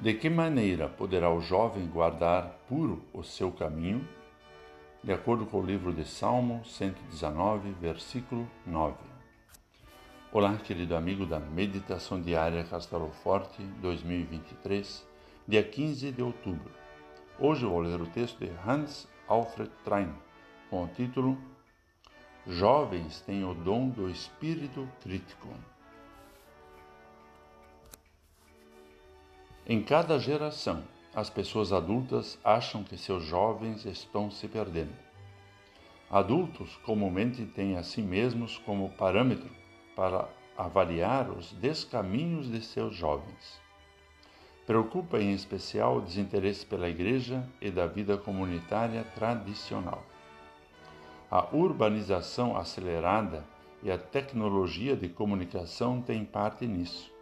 De que maneira poderá o jovem guardar puro o seu caminho? De acordo com o livro de Salmo 119, versículo 9. Olá, querido amigo da Meditação Diária Castelo Forte 2023, dia 15 de outubro. Hoje vou ler o texto de Hans Alfred Trein, com o título Jovens têm o dom do espírito crítico. Em cada geração, as pessoas adultas acham que seus jovens estão se perdendo. Adultos comumente têm a si mesmos como parâmetro para avaliar os descaminhos de seus jovens. Preocupa em especial o desinteresse pela igreja e da vida comunitária tradicional. A urbanização acelerada e a tecnologia de comunicação têm parte nisso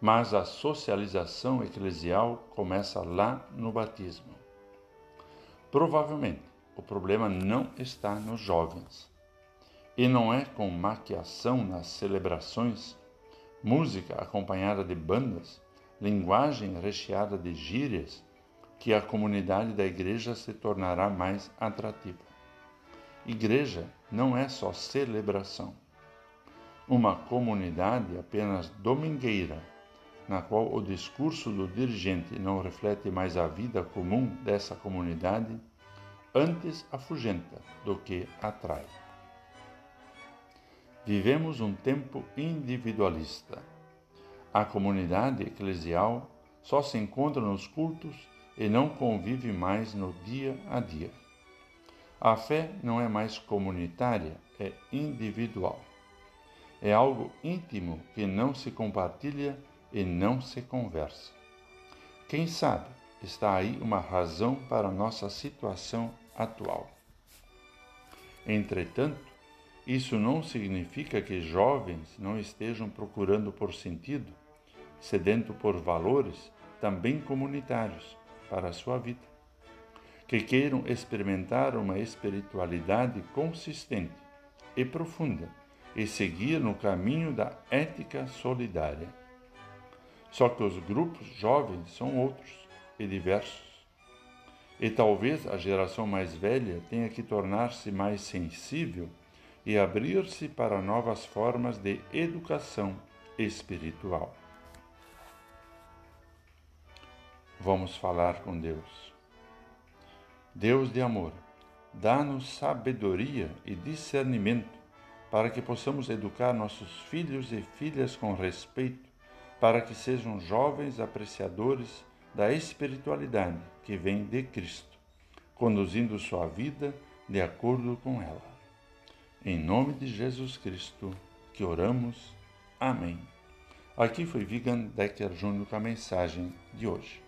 mas a socialização eclesial começa lá no batismo. Provavelmente o problema não está nos jovens. E não é com maquiação nas celebrações, música acompanhada de bandas, linguagem recheada de gírias, que a comunidade da igreja se tornará mais atrativa. Igreja não é só celebração. Uma comunidade apenas domingueira na qual o discurso do dirigente não reflete mais a vida comum dessa comunidade, antes afugenta do que atrai. Vivemos um tempo individualista. A comunidade eclesial só se encontra nos cultos e não convive mais no dia a dia. A fé não é mais comunitária, é individual. É algo íntimo que não se compartilha e não se conversa. Quem sabe está aí uma razão para nossa situação atual. Entretanto, isso não significa que jovens não estejam procurando por sentido, sedento por valores também comunitários para a sua vida, que queiram experimentar uma espiritualidade consistente e profunda e seguir no caminho da ética solidária. Só que os grupos jovens são outros e diversos. E talvez a geração mais velha tenha que tornar-se mais sensível e abrir-se para novas formas de educação espiritual. Vamos falar com Deus. Deus de amor, dá-nos sabedoria e discernimento para que possamos educar nossos filhos e filhas com respeito para que sejam jovens apreciadores da espiritualidade que vem de Cristo, conduzindo sua vida de acordo com ela. Em nome de Jesus Cristo que oramos. Amém. Aqui foi Vigan Decker Júnior com a mensagem de hoje.